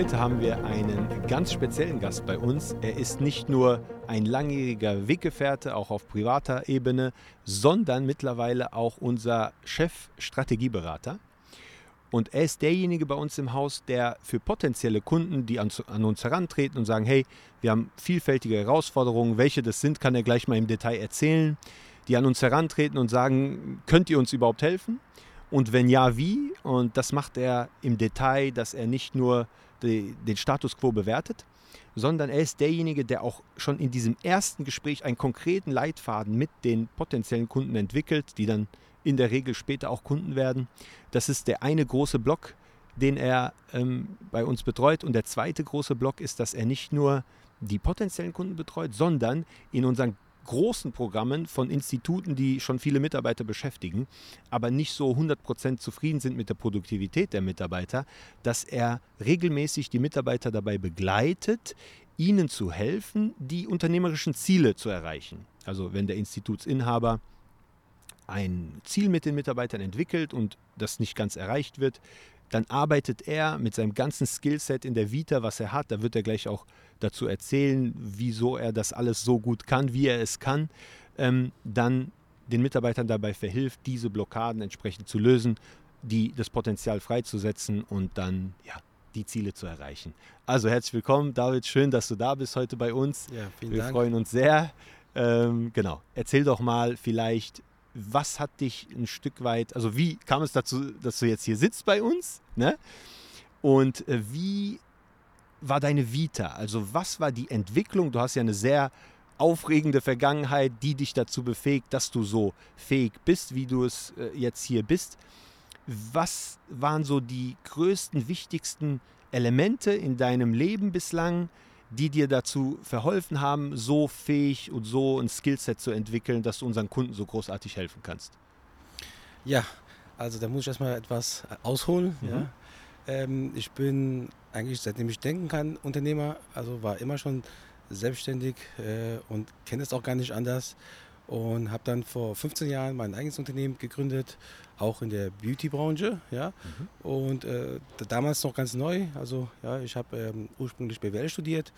Heute haben wir einen ganz speziellen Gast bei uns. Er ist nicht nur ein langjähriger Weggefährte, auch auf privater Ebene, sondern mittlerweile auch unser Chef-Strategieberater. Und er ist derjenige bei uns im Haus, der für potenzielle Kunden, die an, an, uns herantreten und sagen, hey, wir haben vielfältige Herausforderungen, welche das sind, kann er gleich mal im Detail erzählen, die an uns herantreten und sagen, könnt ihr uns überhaupt helfen? Und wenn ja, wie? Und das macht er im Detail, dass er nicht nur die, den Status quo bewertet, sondern er ist derjenige, der auch schon in diesem ersten Gespräch einen konkreten Leitfaden mit den potenziellen Kunden entwickelt, die dann in der Regel später auch Kunden werden. Das ist der eine große Block, den er ähm, bei uns betreut. Und der zweite große Block ist, dass er nicht nur die potenziellen Kunden betreut, sondern in unseren großen Programmen von Instituten, die schon viele Mitarbeiter beschäftigen, aber nicht so 100% zufrieden sind mit der Produktivität der Mitarbeiter, dass er regelmäßig die Mitarbeiter dabei begleitet, ihnen zu helfen, die unternehmerischen Ziele zu erreichen. Also wenn der Institutsinhaber ein Ziel mit den Mitarbeitern entwickelt und das nicht ganz erreicht wird, dann arbeitet er mit seinem ganzen Skillset in der Vita, was er hat. Da wird er gleich auch dazu erzählen, wieso er das alles so gut kann, wie er es kann. Ähm, dann den Mitarbeitern dabei verhilft, diese Blockaden entsprechend zu lösen, die, das Potenzial freizusetzen und dann ja, die Ziele zu erreichen. Also herzlich willkommen, David. Schön, dass du da bist heute bei uns. Ja, vielen Wir Dank. freuen uns sehr. Ähm, genau. Erzähl doch mal vielleicht, was hat dich ein Stück weit, also wie kam es dazu, dass du jetzt hier sitzt bei uns? Ne? Und äh, wie war deine Vita? Also was war die Entwicklung? Du hast ja eine sehr aufregende Vergangenheit, die dich dazu befähigt, dass du so fähig bist, wie du es äh, jetzt hier bist. Was waren so die größten, wichtigsten Elemente in deinem Leben bislang, die dir dazu verholfen haben, so fähig und so ein Skillset zu entwickeln, dass du unseren Kunden so großartig helfen kannst? Ja, also da muss ich erstmal etwas ausholen. Mhm. Ja. Ähm, ich bin eigentlich seitdem ich denken kann Unternehmer, also war immer schon selbstständig äh, und kenne es auch gar nicht anders und habe dann vor 15 Jahren mein eigenes Unternehmen gegründet, auch in der Beauty-Branche, ja. Mhm. Und äh, damals noch ganz neu. Also ja, ich habe ähm, ursprünglich BWL studiert.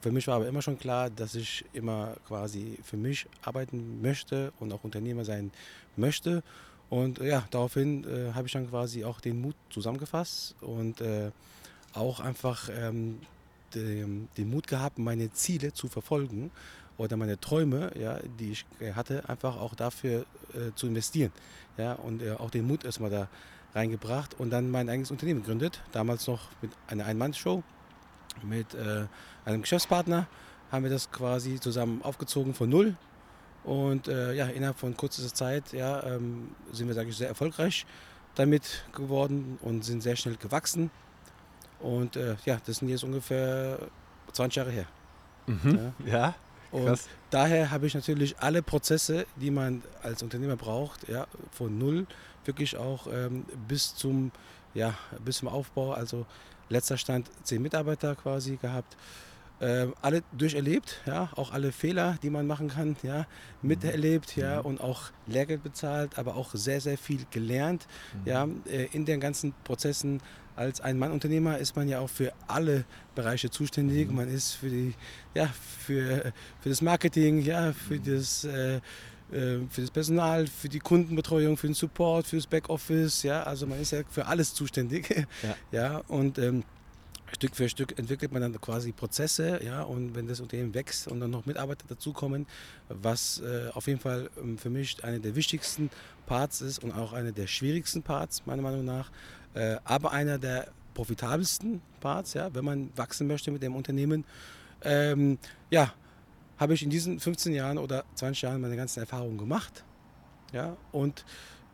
Für mich war aber immer schon klar, dass ich immer quasi für mich arbeiten möchte und auch Unternehmer sein möchte. Und ja, daraufhin äh, habe ich dann quasi auch den Mut zusammengefasst und äh, auch einfach ähm, den, den Mut gehabt, meine Ziele zu verfolgen oder meine Träume, ja, die ich äh, hatte, einfach auch dafür äh, zu investieren. Ja, und äh, auch den Mut erstmal da reingebracht und dann mein eigenes Unternehmen gegründet. Damals noch mit einer Ein-Mann-Show mit äh, einem Geschäftspartner haben wir das quasi zusammen aufgezogen von null. Und äh, ja, innerhalb von kurzer Zeit ja, ähm, sind wir, sage ich, sehr erfolgreich damit geworden und sind sehr schnell gewachsen. Und äh, ja, das sind jetzt ungefähr 20 Jahre her. Mhm. Ja. ja. Und Krass. daher habe ich natürlich alle Prozesse, die man als Unternehmer braucht, ja, von null wirklich auch ähm, bis zum ja, bis zum Aufbau. Also letzter Stand zehn Mitarbeiter quasi gehabt. Äh, alle durcherlebt, ja, auch alle Fehler, die man machen kann, ja, miterlebt, ja, mhm. und auch Lehrgeld bezahlt, aber auch sehr, sehr viel gelernt, mhm. ja, äh, in den ganzen Prozessen als ein Mann-Unternehmer ist man ja auch für alle Bereiche zuständig. Mhm. Man ist für, die, ja, für, für das Marketing, ja, für, mhm. das, äh, äh, für das Personal, für die Kundenbetreuung, für den Support, für das Backoffice. Ja, also man ist ja für alles zuständig. Ja, ja und ähm, Stück für Stück entwickelt man dann quasi Prozesse, ja, und wenn das Unternehmen wächst und dann noch Mitarbeiter dazukommen, was äh, auf jeden Fall ähm, für mich einer der wichtigsten Parts ist und auch einer der schwierigsten Parts, meiner Meinung nach, äh, aber einer der profitabelsten Parts, ja, wenn man wachsen möchte mit dem Unternehmen. Ähm, ja, habe ich in diesen 15 Jahren oder 20 Jahren meine ganzen Erfahrungen gemacht. Ja, und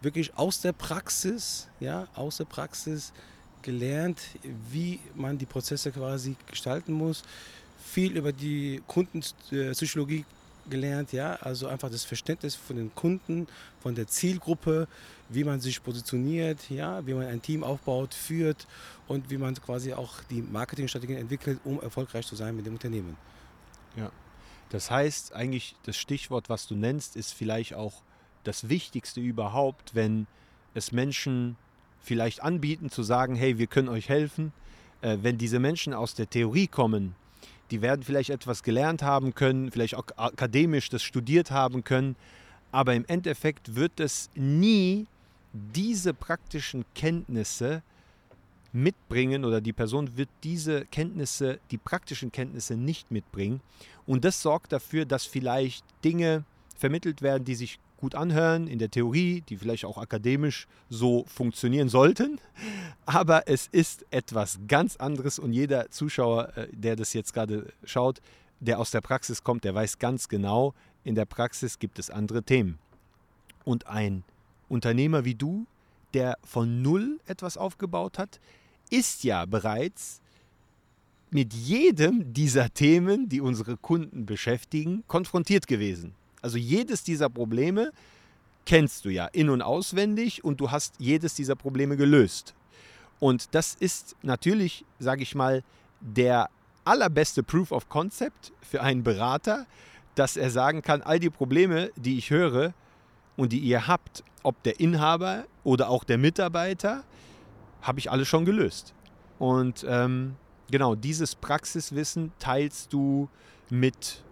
wirklich aus der Praxis, ja, aus der Praxis gelernt, wie man die Prozesse quasi gestalten muss. Viel über die Kundenpsychologie gelernt, ja, also einfach das Verständnis von den Kunden, von der Zielgruppe, wie man sich positioniert, ja, wie man ein Team aufbaut, führt und wie man quasi auch die Marketingstrategien entwickelt, um erfolgreich zu sein mit dem Unternehmen. Ja. Das heißt, eigentlich das Stichwort, was du nennst, ist vielleicht auch das Wichtigste überhaupt, wenn es Menschen vielleicht anbieten, zu sagen, hey, wir können euch helfen. Äh, wenn diese Menschen aus der Theorie kommen, die werden vielleicht etwas gelernt haben können, vielleicht auch akademisch das studiert haben können, aber im Endeffekt wird es nie diese praktischen Kenntnisse mitbringen oder die Person wird diese Kenntnisse, die praktischen Kenntnisse nicht mitbringen. Und das sorgt dafür, dass vielleicht Dinge vermittelt werden, die sich gut anhören in der Theorie, die vielleicht auch akademisch so funktionieren sollten. Aber es ist etwas ganz anderes und jeder Zuschauer, äh, der das jetzt gerade schaut, der aus der Praxis kommt, der weiß ganz genau, in der Praxis gibt es andere Themen. Und ein Unternehmer wie du, der von Null etwas aufgebaut hat, ist ja bereits mit jedem dieser Themen, die unsere Kunden beschäftigen, konfrontiert gewesen. Also jedes dieser Probleme kennst du ja in und auswendig und du hast jedes dieser Probleme gelöst. Und das ist natürlich, sage ich mal, der allerbeste Proof of Concept für einen Berater, dass er sagen kann, all die Probleme, die ich höre und die ihr habt, ob der Inhaber oder auch der Mitarbeiter, habe ich alles schon gelöst. Und ähm, genau dieses Praxiswissen teilst du mit,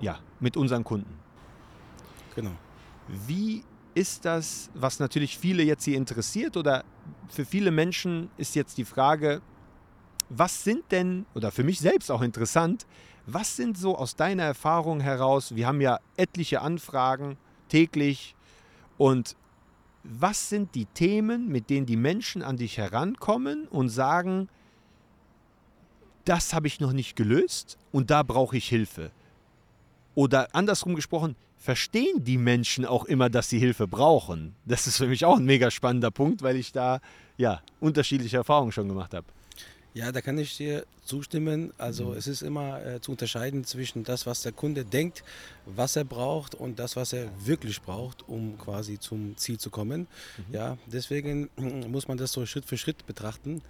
ja, mit unseren Kunden. Genau. Wie ist das, was natürlich viele jetzt hier interessiert oder für viele Menschen ist jetzt die Frage, was sind denn, oder für mich selbst auch interessant, was sind so aus deiner Erfahrung heraus, wir haben ja etliche Anfragen täglich und was sind die Themen, mit denen die Menschen an dich herankommen und sagen, das habe ich noch nicht gelöst und da brauche ich Hilfe? Oder andersrum gesprochen, verstehen die Menschen auch immer, dass sie Hilfe brauchen? Das ist für mich auch ein mega spannender Punkt, weil ich da ja unterschiedliche Erfahrungen schon gemacht habe. Ja, da kann ich dir zustimmen. Also mhm. es ist immer äh, zu unterscheiden zwischen das, was der Kunde denkt, was er braucht und das, was er wirklich braucht, um quasi zum Ziel zu kommen. Mhm. Ja, deswegen muss man das so Schritt für Schritt betrachten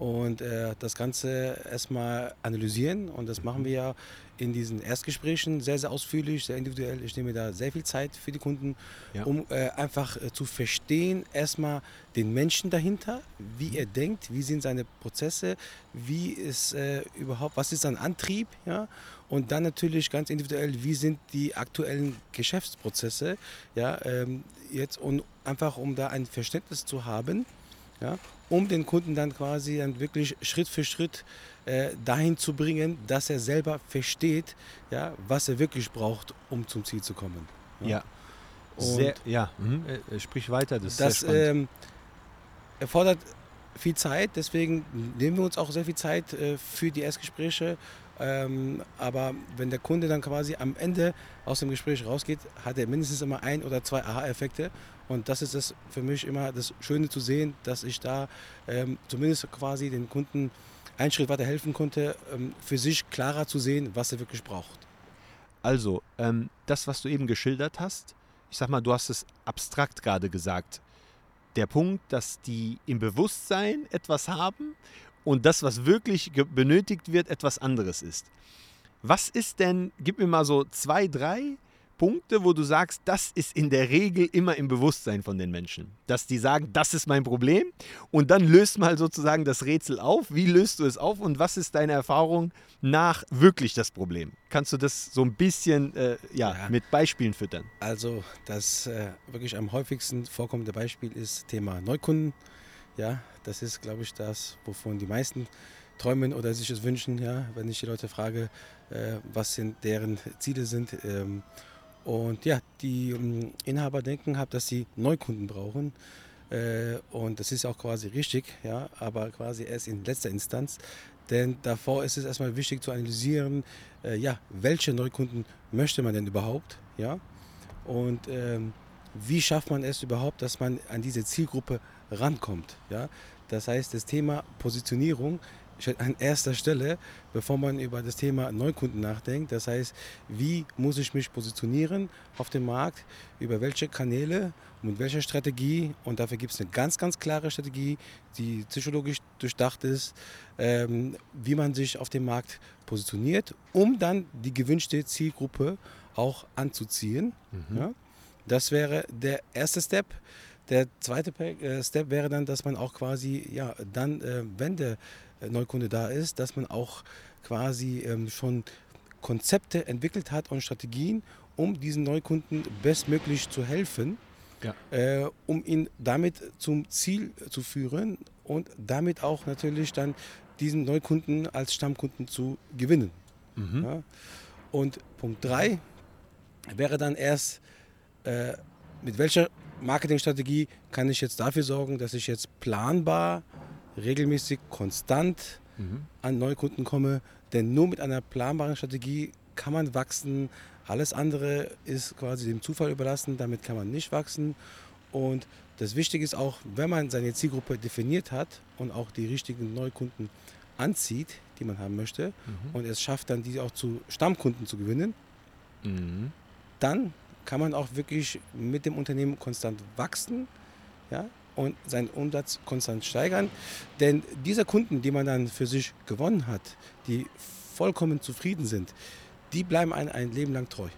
und äh, das Ganze erstmal analysieren. Und das machen wir ja in diesen Erstgesprächen sehr, sehr ausführlich, sehr individuell. Ich nehme da sehr viel Zeit für die Kunden, ja. um äh, einfach äh, zu verstehen, erstmal den Menschen dahinter, wie er denkt, wie sind seine Prozesse, wie ist äh, überhaupt, was ist sein Antrieb, ja, und dann natürlich ganz individuell, wie sind die aktuellen Geschäftsprozesse, ja, ähm, jetzt und einfach um da ein Verständnis zu haben, ja, um den Kunden dann quasi dann wirklich Schritt für Schritt äh, dahin zu bringen, dass er selber versteht, ja, was er wirklich braucht, um zum Ziel zu kommen. Ja, ja. Sehr, ja. Mhm. Äh, äh, sprich weiter, das, das ähm, erfordert viel Zeit, deswegen nehmen wir uns auch sehr viel Zeit äh, für die Erstgespräche. Ähm, aber wenn der Kunde dann quasi am Ende aus dem Gespräch rausgeht, hat er mindestens immer ein oder zwei Aha-Effekte. Und das ist es für mich immer das Schöne zu sehen, dass ich da ähm, zumindest quasi den Kunden einen Schritt weiter helfen konnte, ähm, für sich klarer zu sehen, was er wirklich braucht. Also, ähm, das, was du eben geschildert hast, ich sag mal, du hast es abstrakt gerade gesagt. Der Punkt, dass die im Bewusstsein etwas haben und das, was wirklich benötigt wird, etwas anderes ist. Was ist denn, gib mir mal so zwei, drei Punkte, wo du sagst, das ist in der Regel immer im Bewusstsein von den Menschen. Dass die sagen, das ist mein Problem und dann löst mal sozusagen das Rätsel auf. Wie löst du es auf und was ist deine Erfahrung nach wirklich das Problem? Kannst du das so ein bisschen äh, ja, ja, mit Beispielen füttern? Also das äh, wirklich am häufigsten vorkommende Beispiel ist Thema Neukunden. Ja, das ist, glaube ich, das, wovon die meisten träumen oder sich es wünschen. Ja, wenn ich die Leute frage, äh, was sind deren Ziele sind. Ähm, und ja, die ähm, Inhaber denken halt, dass sie Neukunden brauchen. Äh, und das ist auch quasi richtig, ja, aber quasi erst in letzter Instanz. Denn davor ist es erstmal wichtig zu analysieren, äh, ja, welche Neukunden möchte man denn überhaupt, ja? Und ähm, wie schafft man es überhaupt, dass man an diese Zielgruppe rankommt, ja? Das heißt, das Thema Positionierung steht an erster Stelle, bevor man über das Thema Neukunden nachdenkt. Das heißt, wie muss ich mich positionieren auf dem Markt, über welche Kanäle, mit welcher Strategie. Und dafür gibt es eine ganz, ganz klare Strategie, die psychologisch durchdacht ist, ähm, wie man sich auf dem Markt positioniert, um dann die gewünschte Zielgruppe auch anzuziehen. Mhm. Ja? Das wäre der erste Step. Der zweite äh, Step wäre dann, dass man auch quasi, ja, dann, äh, wenn der Neukunde da ist, dass man auch quasi ähm, schon Konzepte entwickelt hat und Strategien, um diesen Neukunden bestmöglich zu helfen, ja. äh, um ihn damit zum Ziel zu führen und damit auch natürlich dann diesen Neukunden als Stammkunden zu gewinnen. Mhm. Ja. Und Punkt 3 wäre dann erst, äh, mit welcher Marketingstrategie kann ich jetzt dafür sorgen, dass ich jetzt planbar, regelmäßig, konstant mhm. an Neukunden komme. Denn nur mit einer planbaren Strategie kann man wachsen. Alles andere ist quasi dem Zufall überlassen. Damit kann man nicht wachsen. Und das Wichtige ist auch, wenn man seine Zielgruppe definiert hat und auch die richtigen Neukunden anzieht, die man haben möchte, mhm. und es schafft dann, die auch zu Stammkunden zu gewinnen, mhm. dann kann man auch wirklich mit dem Unternehmen konstant wachsen ja, und seinen Umsatz konstant steigern. Denn diese Kunden, die man dann für sich gewonnen hat, die vollkommen zufrieden sind, die bleiben einem ein Leben lang treu.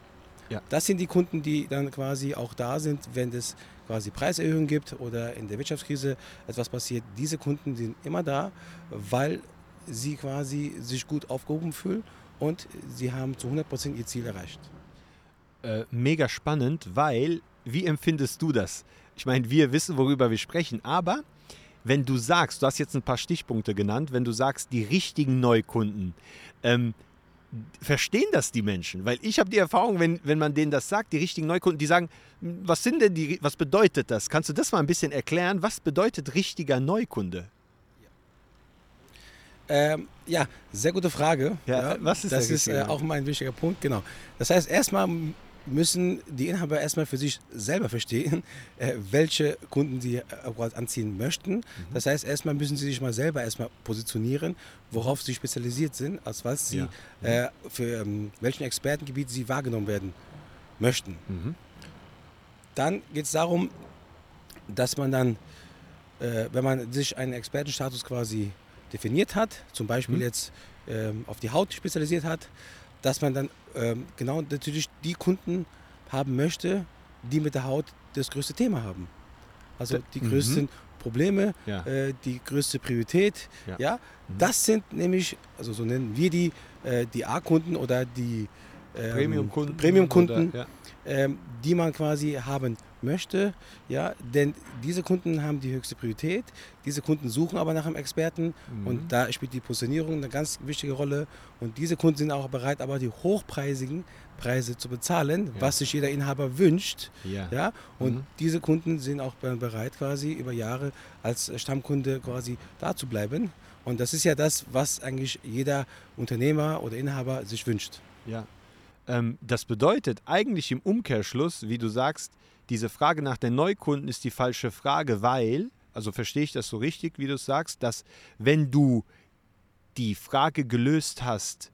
Ja. Das sind die Kunden, die dann quasi auch da sind, wenn es quasi Preiserhöhungen gibt oder in der Wirtschaftskrise etwas passiert. Diese Kunden sind immer da, weil sie quasi sich gut aufgehoben fühlen und sie haben zu 100% ihr Ziel erreicht. Äh, mega spannend, weil, wie empfindest du das? Ich meine, wir wissen, worüber wir sprechen, aber wenn du sagst, du hast jetzt ein paar Stichpunkte genannt, wenn du sagst, die richtigen Neukunden, ähm, verstehen das die Menschen? Weil ich habe die Erfahrung, wenn, wenn man denen das sagt, die richtigen Neukunden, die sagen, was sind denn die, was bedeutet das? Kannst du das mal ein bisschen erklären? Was bedeutet richtiger Neukunde? Ähm, ja, sehr gute Frage. Ja, ja, was ist das? Das ist äh, auch mal ein wichtiger Punkt, genau. Das heißt, erstmal müssen die Inhaber erstmal für sich selber verstehen, äh, welche Kunden sie äh, anziehen möchten. Mhm. Das heißt, erstmal müssen sie sich mal selber erstmal positionieren, worauf sie spezialisiert sind, als was sie, ja. äh, für ähm, welchen Expertengebiet sie wahrgenommen werden möchten. Mhm. Dann geht es darum, dass man dann, äh, wenn man sich einen Expertenstatus quasi definiert hat, zum Beispiel mhm. jetzt ähm, auf die Haut spezialisiert hat, dass man dann ähm, genau natürlich die Kunden haben möchte, die mit der Haut das größte Thema haben. Also die mhm. größten Probleme, ja. äh, die größte Priorität. Ja, ja? Mhm. das sind nämlich, also so nennen wir die, äh, die A-Kunden oder die ähm, Premium-Kunden, Premium ja. ähm, die man quasi haben möchte. Ja, denn diese Kunden haben die höchste Priorität. Diese Kunden suchen aber nach einem Experten mhm. und da spielt die Positionierung eine ganz wichtige Rolle. Und diese Kunden sind auch bereit, aber die hochpreisigen Preise zu bezahlen, ja. was sich jeder Inhaber wünscht. Ja. ja? Und mhm. diese Kunden sind auch bereit, quasi über Jahre als Stammkunde quasi da zu bleiben. Und das ist ja das, was eigentlich jeder Unternehmer oder Inhaber sich wünscht. Ja. Ähm, das bedeutet eigentlich im Umkehrschluss, wie du sagst, diese Frage nach den Neukunden ist die falsche Frage, weil, also verstehe ich das so richtig, wie du es sagst, dass wenn du die Frage gelöst hast,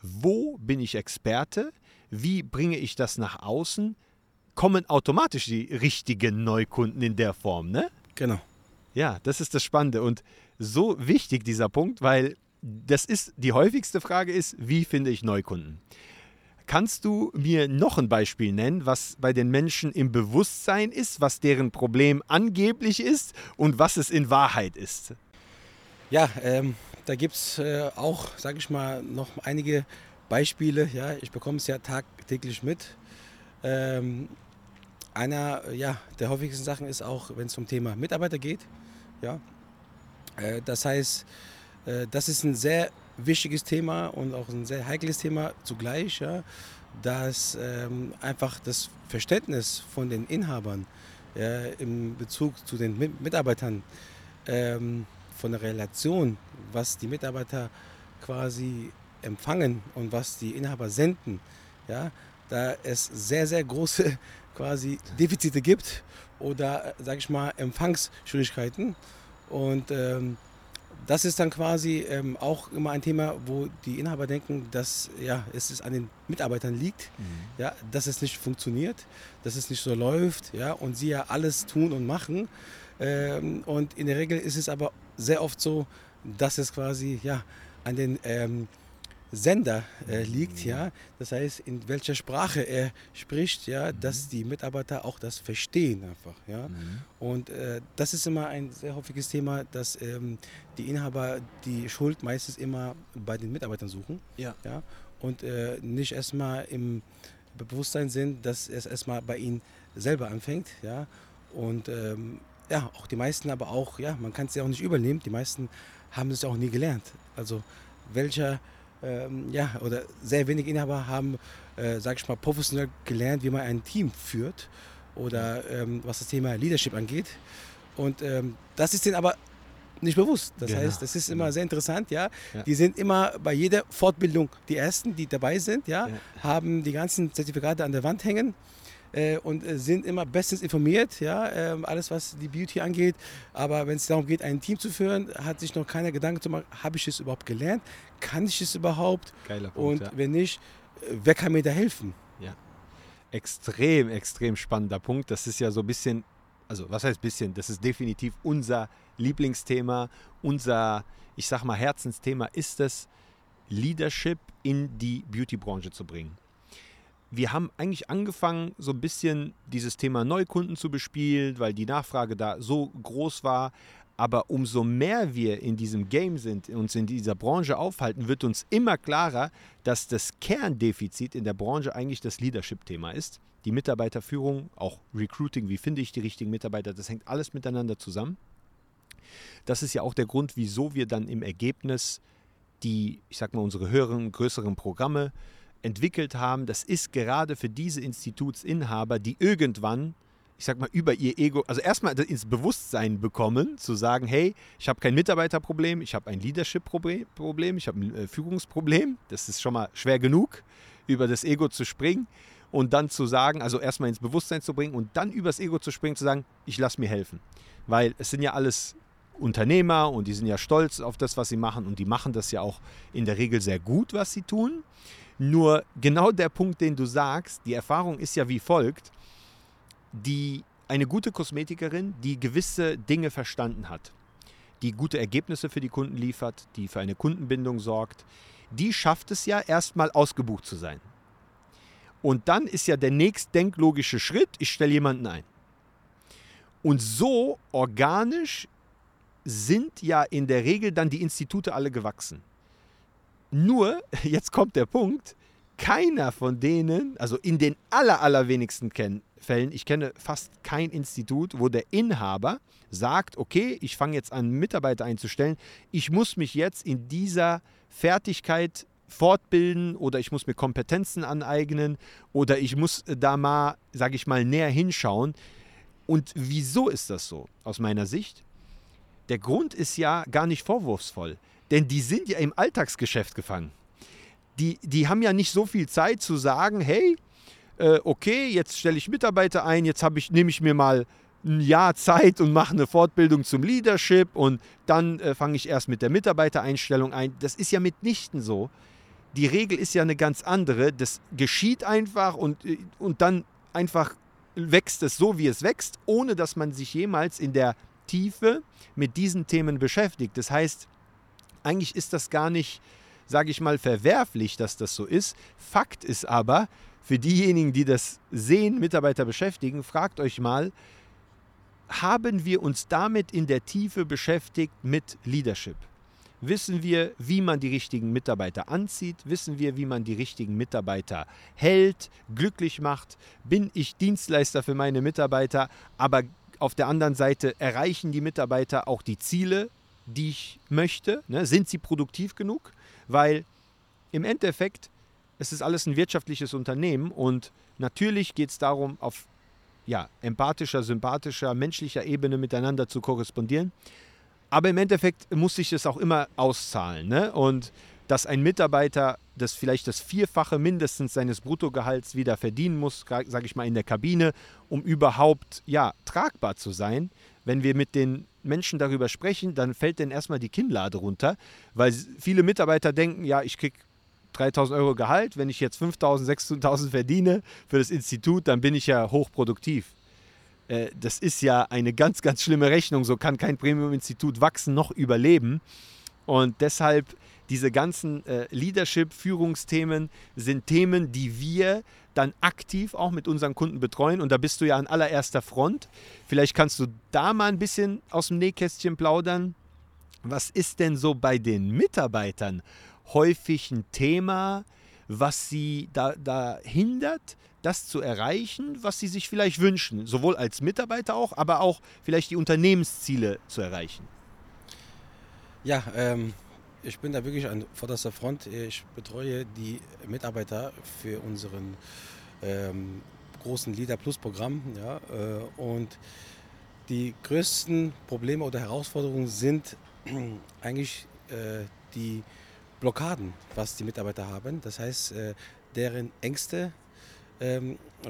wo bin ich Experte, wie bringe ich das nach außen, kommen automatisch die richtigen Neukunden in der Form, ne? Genau. Ja, das ist das Spannende und so wichtig dieser Punkt, weil das ist die häufigste Frage ist, wie finde ich Neukunden? Kannst du mir noch ein Beispiel nennen, was bei den Menschen im Bewusstsein ist, was deren Problem angeblich ist und was es in Wahrheit ist? Ja, ähm, da gibt es äh, auch, sage ich mal, noch einige Beispiele. Ja, ich bekomme es ja tagtäglich mit. Ähm, einer ja, der häufigsten Sachen ist auch, wenn es zum Thema Mitarbeiter geht. Ja, äh, das heißt, äh, das ist ein sehr wichtiges Thema und auch ein sehr heikles Thema zugleich, ja, dass ähm, einfach das Verständnis von den Inhabern ja, im Bezug zu den Mitarbeitern ähm, von der Relation, was die Mitarbeiter quasi empfangen und was die Inhaber senden, ja, da es sehr, sehr große quasi Defizite gibt oder, sage ich mal, Empfangsschwierigkeiten. Und ähm, das ist dann quasi ähm, auch immer ein Thema, wo die Inhaber denken, dass ja, es an den Mitarbeitern liegt, mhm. ja, dass es nicht funktioniert, dass es nicht so läuft ja, und sie ja alles tun und machen. Ähm, und in der Regel ist es aber sehr oft so, dass es quasi ja, an den ähm, Sender äh, liegt, ja. Das heißt, in welcher Sprache er spricht, ja, Mhm. dass die Mitarbeiter auch das verstehen einfach, ja. Mhm. Und äh, das ist immer ein sehr häufiges Thema, dass ähm, die Inhaber die Schuld meistens immer bei den Mitarbeitern suchen, Ja. ja, und äh, nicht erstmal im Bewusstsein sind, dass es erstmal bei ihnen selber anfängt, ja. Und ähm, ja, auch die meisten aber auch, ja, man kann es ja auch nicht übernehmen, die meisten haben es ja auch nie gelernt. Also welcher, ähm, ja, oder sehr wenige Inhaber haben, äh, sag ich mal, professionell gelernt, wie man ein Team führt oder ähm, was das Thema Leadership angeht. Und ähm, das ist denen aber nicht bewusst. Das Genau, heißt, das ist immer genau. sehr interessant, ja? Ja. Die sind immer bei jeder Fortbildung die Ersten, die dabei sind, ja, Ja. haben die ganzen Zertifikate an der Wand hängen äh, und äh, sind immer bestens informiert, ja, ähm, alles was die Beauty angeht. Aber wenn es darum geht, ein Team zu führen, hat sich noch keiner Gedanken zu machen, habe ich es überhaupt gelernt? Kann ich es überhaupt? Geiler Punkt. Und ja. wenn nicht, äh, wer kann mir da helfen? extrem, extrem spannender Punkt. Das ist ja so ein bisschen, also was heißt bisschen? Das ist definitiv unser Lieblingsthema, unser, ich sag mal, Herzensthema ist es, Leadership in die Beauty-Branche zu bringen. Wir haben eigentlich angefangen, so ein bisschen dieses Thema Neukunden zu bespielen, weil die Nachfrage da so groß war. Aber umso mehr wir in diesem Game sind, uns in dieser Branche aufhalten, wird uns immer klarer, dass das Kerndefizit in der Branche eigentlich das Leadership-Thema ist. Die Mitarbeiterführung, auch Recruiting, wie finde ich die richtigen Mitarbeiter, das hängt alles miteinander zusammen. Das ist ja auch der Grund, wieso wir dann im Ergebnis die, ich sag mal, unsere höheren, größeren Programme entwickelt haben. Das ist gerade für diese Institutsinhaber, die irgendwann ich sag mal, über ihr Ego, also erstmal ins Bewusstsein bekommen, zu sagen, hey, ich habe kein Mitarbeiterproblem, ich habe ein Leadership-Problem, ich habe ein äh, Führungsproblem. Das ist schon mal schwer genug, über das Ego zu springen und dann zu sagen, also erstmal ins Bewusstsein zu bringen und dann übers Ego zu springen, zu sagen, ich lasse mir helfen. Weil es sind ja alles Unternehmer und die sind ja stolz auf das, was sie machen und die machen das ja auch in der Regel sehr gut, was sie tun. Nur genau der Punkt, den du sagst, die Erfahrung ist ja wie folgt die eine gute Kosmetikerin, die gewisse Dinge verstanden hat, die gute Ergebnisse für die Kunden liefert, die für eine Kundenbindung sorgt, die schafft es ja erstmal ausgebucht zu sein. Und dann ist ja der nächst denklogische Schritt, ich stelle jemanden ein. Und so organisch sind ja in der Regel dann die Institute alle gewachsen. Nur, jetzt kommt der Punkt, keiner von denen, also in den aller, allerwenigsten Fällen, ich kenne fast kein Institut, wo der Inhaber sagt, okay, ich fange jetzt an, Mitarbeiter einzustellen, ich muss mich jetzt in dieser Fertigkeit fortbilden oder ich muss mir Kompetenzen aneignen oder ich muss da mal, sage ich mal, näher hinschauen. Und wieso ist das so aus meiner Sicht? Der Grund ist ja gar nicht vorwurfsvoll, denn die sind ja im Alltagsgeschäft gefangen. Die, die haben ja nicht so viel Zeit zu sagen, hey, äh, okay, jetzt stelle ich Mitarbeiter ein, jetzt ich, nehme ich mir mal ein Jahr Zeit und mache eine Fortbildung zum Leadership und dann äh, fange ich erst mit der Mitarbeitereinstellung ein. Das ist ja mitnichten so. Die Regel ist ja eine ganz andere. Das geschieht einfach und, äh, und dann einfach wächst es so, wie es wächst, ohne dass man sich jemals in der Tiefe mit diesen Themen beschäftigt. Das heißt, eigentlich ist das gar nicht, sage ich mal, verwerflich, dass das so ist. Fakt ist aber, für diejenigen, die das sehen, Mitarbeiter beschäftigen, fragt euch mal, haben wir uns damit in der Tiefe beschäftigt mit Leadership? Wissen wir, wie man die richtigen Mitarbeiter anzieht? Wissen wir, wie man die richtigen Mitarbeiter hält, glücklich macht? Bin ich Dienstleister für meine Mitarbeiter? Aber auf der anderen Seite erreichen die Mitarbeiter auch die Ziele, die ich möchte? Ne? Sind sie produktiv genug? Weil im Endeffekt es ist alles ein wirtschaftliches Unternehmen und natürlich geht es darum, auf ja, empathischer, sympathischer, menschlicher Ebene miteinander zu korrespondieren. Aber im Endeffekt muss sich das auch immer auszahlen. Ne? Und dass ein Mitarbeiter das vielleicht das Vierfache mindestens seines Bruttogehalts wieder verdienen muss, sage ich mal, in der Kabine, um überhaupt ja, tragbar zu sein. Wenn wir mit den Menschen darüber sprechen, dann fällt denen erstmal die Kinnlade runter, weil viele Mitarbeiter denken, ja, ich kriege 3000 Euro Gehalt, wenn ich jetzt 5000, 6000 verdiene für das Institut, dann bin ich ja hochproduktiv. Äh, das ist ja eine ganz, ganz schlimme Rechnung. So kann kein Premium-Institut wachsen noch überleben. Und deshalb diese ganzen äh, Leadership-Führungsthemen sind Themen, die wir dann aktiv auch mit unseren Kunden betreuen. Und da bist du ja an allererster Front. Vielleicht kannst du da mal ein bisschen aus dem Nähkästchen plaudern. Was ist denn so bei den Mitarbeitern häufig ein Thema, was sie da, da hindert, das zu erreichen, was sie sich vielleicht wünschen, sowohl als Mitarbeiter auch, aber auch vielleicht die Unternehmensziele zu erreichen? Ja, ähm, ich bin da wirklich an vorderster Front. Ich betreue die Mitarbeiter für unseren ähm, großen Leader Plus Programm. Ja, äh, und die größten Probleme oder Herausforderungen sind eigentlich äh, die Blockaden, was die Mitarbeiter haben. Das heißt, äh, deren Ängste,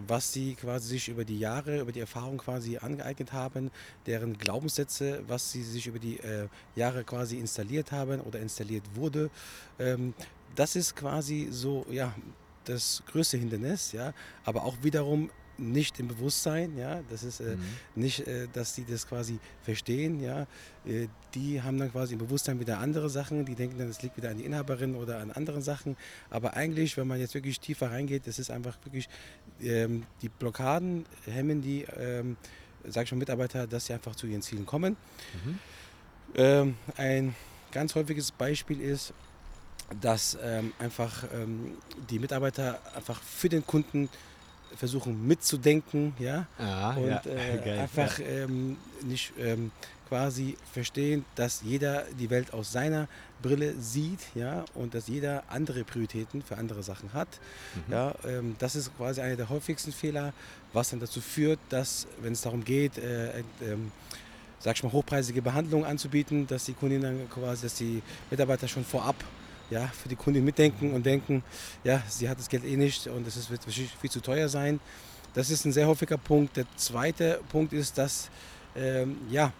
was sie quasi sich über die Jahre, über die Erfahrung quasi angeeignet haben, deren Glaubenssätze, was sie sich über die äh, Jahre quasi installiert haben oder installiert wurde. Ähm, das ist quasi so, ja, das größte Hindernis, ja, aber auch wiederum nicht im Bewusstsein, ja, das ist äh, mhm. nicht, äh, dass die das quasi verstehen, ja, äh, die haben dann quasi im Bewusstsein wieder andere Sachen, die denken dann, es liegt wieder an die Inhaberin oder an anderen Sachen, aber eigentlich, wenn man jetzt wirklich tiefer reingeht, das ist einfach wirklich, ähm, die Blockaden hemmen die, ähm, sag ich mal, Mitarbeiter, dass sie einfach zu ihren Zielen kommen. Mhm. Ähm, ein ganz häufiges Beispiel ist, dass ähm, einfach ähm, die Mitarbeiter einfach für den Kunden versuchen mitzudenken, ja, ah, und ja. Äh, Geil, einfach ja. ähm, nicht ähm, quasi verstehen, dass jeder die Welt aus seiner Brille sieht, ja, und dass jeder andere Prioritäten für andere Sachen hat. Mhm. Ja, ähm, das ist quasi einer der häufigsten Fehler, was dann dazu führt, dass, wenn es darum geht, äh, äh, sag ich mal, hochpreisige Behandlungen anzubieten, dass die Kundinnen quasi, dass die Mitarbeiter schon vorab ja, für die Kundin mitdenken und denken, ja, sie hat das Geld eh nicht und es wird viel zu teuer sein. Das ist ein sehr häufiger Punkt. Der zweite Punkt ist, dass ähm, ja,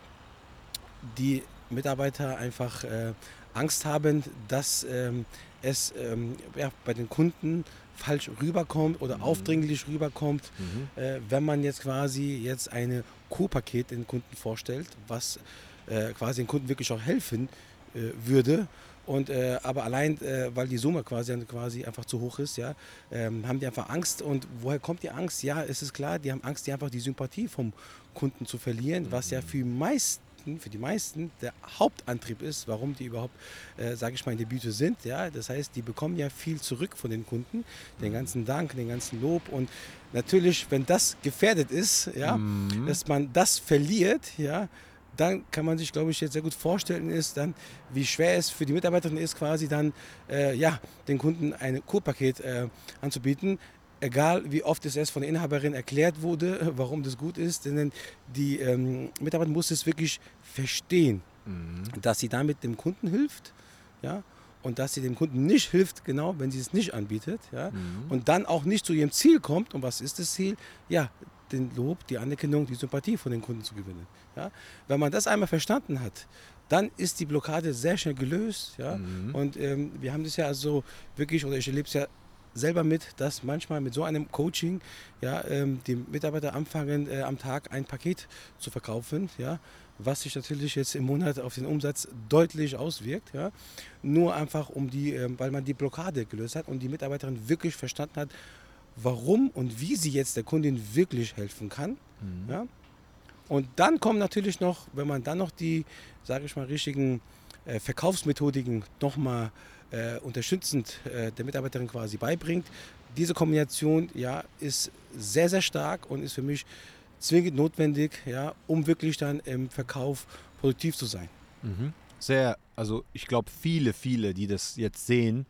die Mitarbeiter einfach äh, Angst haben, dass ähm, es ähm, ja, bei den Kunden falsch rüberkommt oder mhm. aufdringlich rüberkommt, mhm. äh, wenn man jetzt quasi jetzt eine Co-Paket den Kunden vorstellt, was äh, quasi den Kunden wirklich auch helfen äh, würde und, äh, aber allein, äh, weil die Summe quasi, quasi einfach zu hoch ist, ja, ähm, haben die einfach Angst. Und woher kommt die Angst? Ja, es ist klar, die haben Angst, die einfach die Sympathie vom Kunden zu verlieren, was ja für die meisten für die meisten der Hauptantrieb ist, warum die überhaupt, äh, sage ich mal, in der Büte sind. Ja? Das heißt, die bekommen ja viel zurück von den Kunden, den mhm. ganzen Dank, den ganzen Lob und natürlich, wenn das gefährdet ist, ja, mhm. dass man das verliert, ja, dann kann man sich, glaube ich, jetzt sehr gut vorstellen, ist dann, wie schwer es für die Mitarbeiterin ist, quasi dann äh, ja, den Kunden ein Kurpaket äh, anzubieten. Egal wie oft es erst von der Inhaberin erklärt wurde, warum das gut ist, denn die ähm, Mitarbeiterin muss es wirklich verstehen, mhm. dass sie damit dem Kunden hilft. Ja, und dass sie dem Kunden nicht hilft, genau, wenn sie es nicht anbietet, ja, mhm. und dann auch nicht zu ihrem Ziel kommt. Und was ist das Ziel? Ja, den Lob, die Anerkennung, die Sympathie von den Kunden zu gewinnen. Ja? Wenn man das einmal verstanden hat, dann ist die Blockade sehr schnell gelöst. Ja? Mhm. Und ähm, wir haben das ja also wirklich, oder ich erlebe es ja selber mit, dass manchmal mit so einem Coaching ja, ähm, die Mitarbeiter anfangen, äh, am Tag ein Paket zu verkaufen, ja, was sich natürlich jetzt im Monat auf den Umsatz deutlich auswirkt. Ja. Nur einfach, um die, äh, weil man die Blockade gelöst hat und die Mitarbeiterin wirklich verstanden hat, warum und wie sie jetzt der Kundin wirklich helfen kann. Mhm. Ja? Und dann kommen natürlich noch, wenn man dann noch die, sage ich mal, richtigen äh, Verkaufsmethodiken nochmal äh, unterstützend äh, der Mitarbeiterin quasi beibringt. Diese Kombination ja, ist sehr, sehr stark und ist für mich zwingend notwendig, ja, um wirklich dann im Verkauf produktiv zu sein. Mhm. Sehr, also ich glaube, viele, viele, die das jetzt sehen,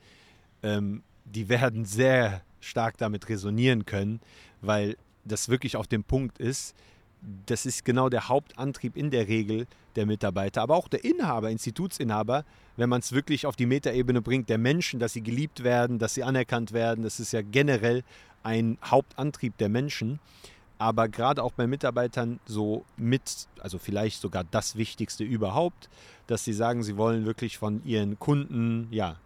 ähm, die werden sehr stark damit resonieren können, weil das wirklich auf dem Punkt ist. Das ist genau der Hauptantrieb in der Regel der Mitarbeiter, aber auch der Inhaber, Institutsinhaber, wenn man es wirklich auf die Metaebene bringt, der Menschen, dass sie geliebt werden, dass sie anerkannt werden. Das ist ja generell ein Hauptantrieb der Menschen. Aber gerade auch bei Mitarbeitern so mit, also vielleicht sogar das Wichtigste überhaupt, dass sie sagen, sie wollen wirklich von ihren Kunden, ja,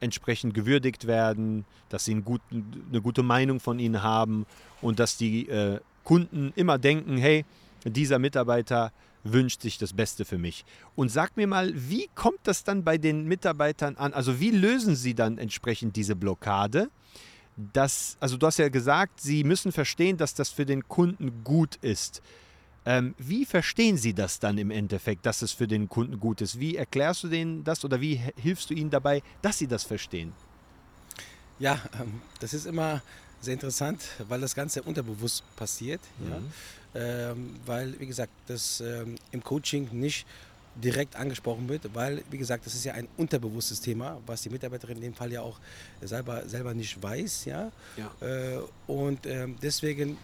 entsprechend gewürdigt werden, dass sie guten, eine gute Meinung von ihnen haben und dass die äh, Kunden immer denken, hey, dieser Mitarbeiter wünscht sich das Beste für mich. Und sag mir mal, wie kommt das dann bei den Mitarbeitern an? Also wie lösen sie dann entsprechend diese Blockade? Dass, also du hast ja gesagt, sie müssen verstehen, dass das für den Kunden gut ist. Ähm, wie verstehen sie das dann im Endeffekt, dass es für den Kunden gut ist? Wie erklärst du denen das oder wie hilfst du ihnen dabei, dass sie das verstehen? Ja, ähm, das ist immer sehr interessant, weil das Ganze unterbewusst passiert. Mhm. Ja? Ähm, weil, wie gesagt, das ähm, im Coaching nicht direkt angesprochen wird, weil, wie gesagt, das ist ja ein unterbewusstes Thema, was die Mitarbeiterin in dem Fall ja auch selber, selber nicht weiß. Ja? ja. Äh, und ähm, deswegen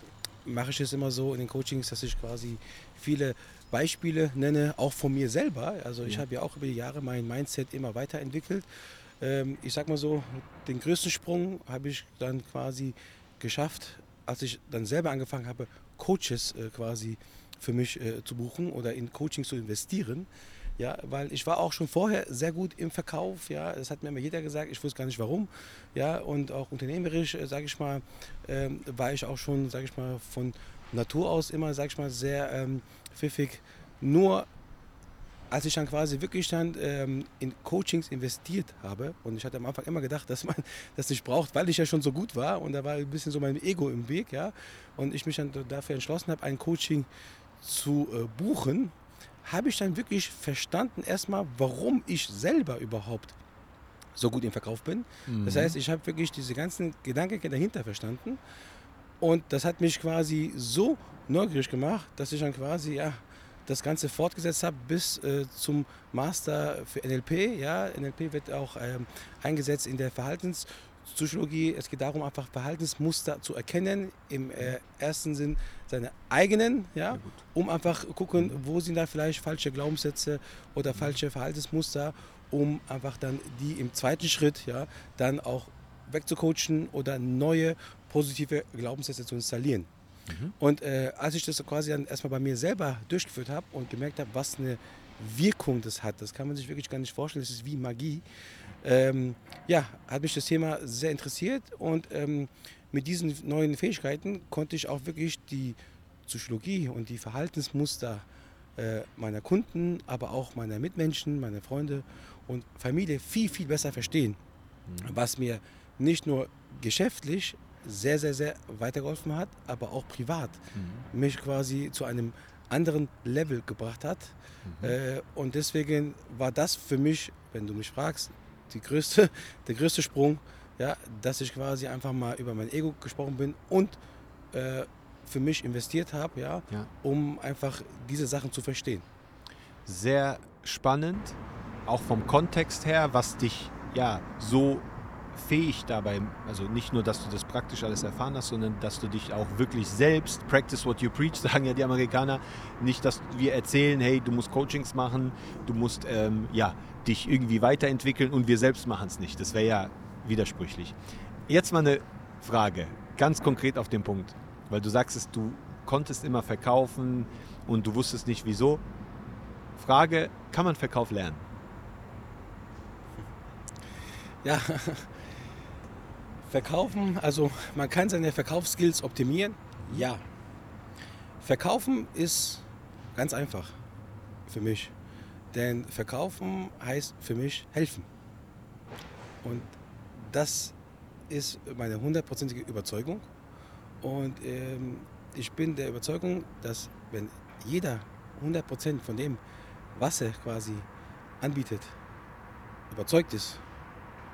mache ich es immer so in den Coachings, dass ich quasi viele Beispiele nenne, auch von mir selber. Also ich ja. habe ja auch über die Jahre mein Mindset immer weiterentwickelt. Ähm, ich sag mal so, den größten Sprung habe ich dann quasi geschafft, als ich dann selber angefangen habe, Coaches äh, quasi für mich äh, zu buchen oder in Coaching zu investieren. Ja, weil ich war auch schon vorher sehr gut im Verkauf, ja, das hat mir immer jeder gesagt, ich wusste gar nicht warum, ja, und auch unternehmerisch, äh, sage ich mal, ähm, war ich auch schon, sage ich mal, von Natur aus immer, sage ich mal, sehr ähm, pfiffig. Nur als ich dann quasi wirklich dann ähm, in Coachings investiert habe und ich hatte am Anfang immer gedacht, dass man das nicht braucht, weil ich ja schon so gut war und da war ein bisschen so mein Ego im Weg, ja, und ich mich dann dafür entschlossen habe, ein Coaching zu äh, buchen, habe ich dann wirklich verstanden erstmal, warum ich selber überhaupt so gut im Verkauf bin. Mhm. Das heißt, ich habe wirklich diese ganzen Gedanken dahinter verstanden und das hat mich quasi so neugierig gemacht, dass ich dann quasi ja das Ganze fortgesetzt habe bis äh, zum Master für NLP. Ja, NLP wird auch ähm, eingesetzt in der Verhaltenspsychologie. Es geht darum, einfach Verhaltensmuster zu erkennen, im äh, ersten Sinn seine eigenen, ja, um einfach gucken, wo sind da vielleicht falsche Glaubenssätze oder falsche Verhaltensmuster, um einfach dann die im zweiten Schritt, ja, dann auch wegzucoachen oder neue positive Glaubenssätze zu installieren. Mhm. Und äh, als ich das quasi dann erstmal bei mir selber durchgeführt habe und gemerkt habe, was eine Wirkung das hat, das kann man sich wirklich gar nicht vorstellen, das ist wie Magie. Ähm, ja, hat mich das Thema sehr interessiert und ähm, mit diesen neuen Fähigkeiten konnte ich auch wirklich die Psychologie und die Verhaltensmuster äh, meiner Kunden, aber auch meiner Mitmenschen, meiner Freunde und Familie viel, viel besser verstehen. Mhm. Was mir nicht nur geschäftlich, sehr, sehr, sehr weitergeholfen hat, aber auch privat mhm. mich quasi zu einem anderen Level gebracht hat. Mhm. Äh, und deswegen war das für mich, wenn du mich fragst, die größte, der größte Sprung, ja, dass ich quasi einfach mal über mein Ego gesprochen bin und äh, für mich investiert habe, ja, ja, um einfach diese Sachen zu verstehen. Sehr spannend, auch vom Kontext her, was dich ja so fähig dabei, also nicht nur, dass du das praktisch alles erfahren hast, sondern dass du dich auch wirklich selbst, practice what you preach, sagen ja die Amerikaner, nicht, dass wir erzählen, hey, du musst Coachings machen, du musst ähm, ja, dich irgendwie weiterentwickeln und wir selbst machen es nicht. Das wäre ja widersprüchlich. Jetzt mal eine Frage, ganz konkret auf den Punkt, weil du sagst, du konntest immer verkaufen und du wusstest nicht wieso. Frage, kann man Verkauf lernen? Ja, Verkaufen, also man kann seine Verkaufsskills optimieren, ja. Verkaufen ist ganz einfach für mich. Denn verkaufen heißt für mich helfen. Und das ist meine hundertprozentige Überzeugung. Und ähm, ich bin der Überzeugung, dass wenn jeder 100% von dem, was er quasi anbietet, überzeugt ist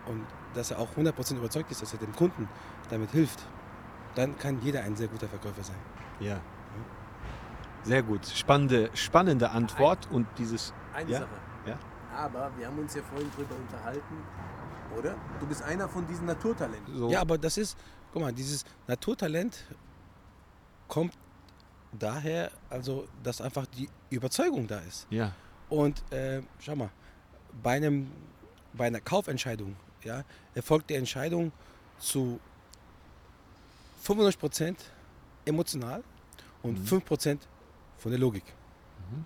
und dass er auch 100% überzeugt ist, dass er dem Kunden damit hilft, dann kann jeder ein sehr guter Verkäufer sein. Ja. Sehr gut. Spannende, spannende Antwort ein, und dieses. Eine ja? Sache. Ja? Aber wir haben uns ja vorhin drüber unterhalten, oder? Du bist einer von diesen Naturtalenten. So. Ja, aber das ist, guck mal, dieses Naturtalent kommt daher, also dass einfach die Überzeugung da ist. Ja. Und äh, schau mal, bei, einem, bei einer Kaufentscheidung ja, erfolgt die Entscheidung zu 95% emotional und mhm. 5% von der Logik. Mhm.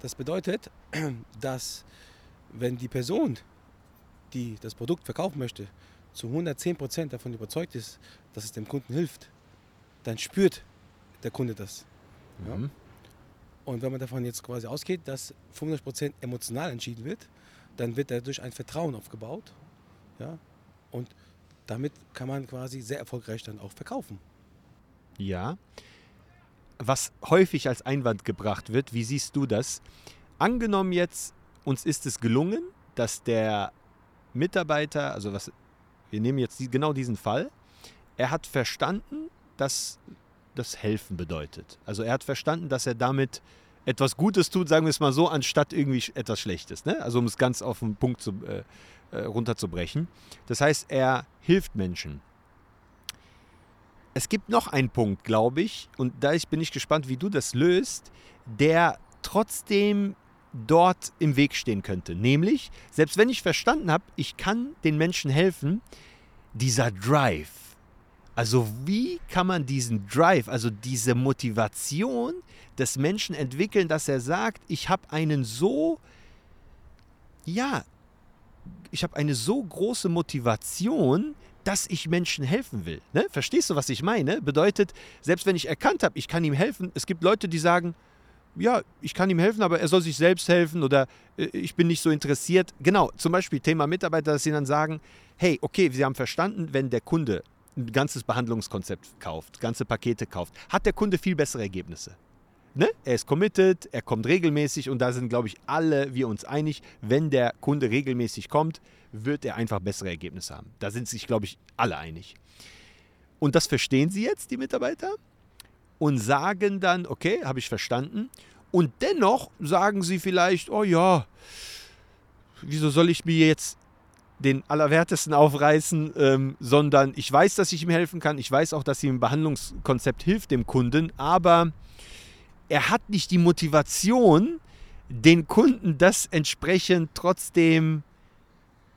Das bedeutet, dass wenn die Person, die das Produkt verkaufen möchte, zu 110% davon überzeugt ist, dass es dem Kunden hilft, dann spürt der Kunde das. Mhm. Ja? Und wenn man davon jetzt quasi ausgeht, dass 95% emotional entschieden wird, dann wird dadurch ein Vertrauen aufgebaut. Ja? Und damit kann man quasi sehr erfolgreich dann auch verkaufen. Ja. Was häufig als Einwand gebracht wird, wie siehst du das? Angenommen jetzt, uns ist es gelungen, dass der Mitarbeiter, also was, wir nehmen jetzt die, genau diesen Fall, er hat verstanden, dass das Helfen bedeutet. Also er hat verstanden, dass er damit etwas Gutes tut, sagen wir es mal so, anstatt irgendwie etwas Schlechtes. Ne? Also um es ganz auf den Punkt zu, äh, äh, runterzubrechen. Das heißt, er hilft Menschen. Es gibt noch einen Punkt, glaube ich, und da bin ich gespannt, wie du das löst, der trotzdem dort im Weg stehen könnte. Nämlich, selbst wenn ich verstanden habe, ich kann den Menschen helfen, dieser Drive. Also wie kann man diesen Drive, also diese Motivation des Menschen entwickeln, dass er sagt, ich habe einen so, ja, ich habe eine so große Motivation, dass ich Menschen helfen will. Ne? Verstehst du, was ich meine? Bedeutet, selbst wenn ich erkannt habe, ich kann ihm helfen, es gibt Leute, die sagen, ja, ich kann ihm helfen, aber er soll sich selbst helfen oder äh, ich bin nicht so interessiert. Genau, zum Beispiel Thema Mitarbeiter, dass sie dann sagen, hey, okay, Sie haben verstanden, wenn der Kunde ein ganzes Behandlungskonzept kauft, ganze Pakete kauft, hat der Kunde viel bessere Ergebnisse. Ne? Er ist committed, er kommt regelmäßig und da sind, glaube ich, alle wir uns einig, wenn der Kunde regelmäßig kommt, wird er einfach bessere Ergebnisse haben. Da sind sich, glaube ich, alle einig. Und das verstehen sie jetzt, die Mitarbeiter? und sagen dann, okay, habe ich verstanden. Und dennoch sagen sie vielleicht, oh ja, wieso soll ich mir jetzt den Allerwertesten aufreißen, ähm, sondern ich weiß, dass ich ihm helfen kann. Ich weiß auch, dass ihm ein Behandlungskonzept hilft dem Kunden, aber er hat nicht die Motivation, den Kunden das entsprechend trotzdem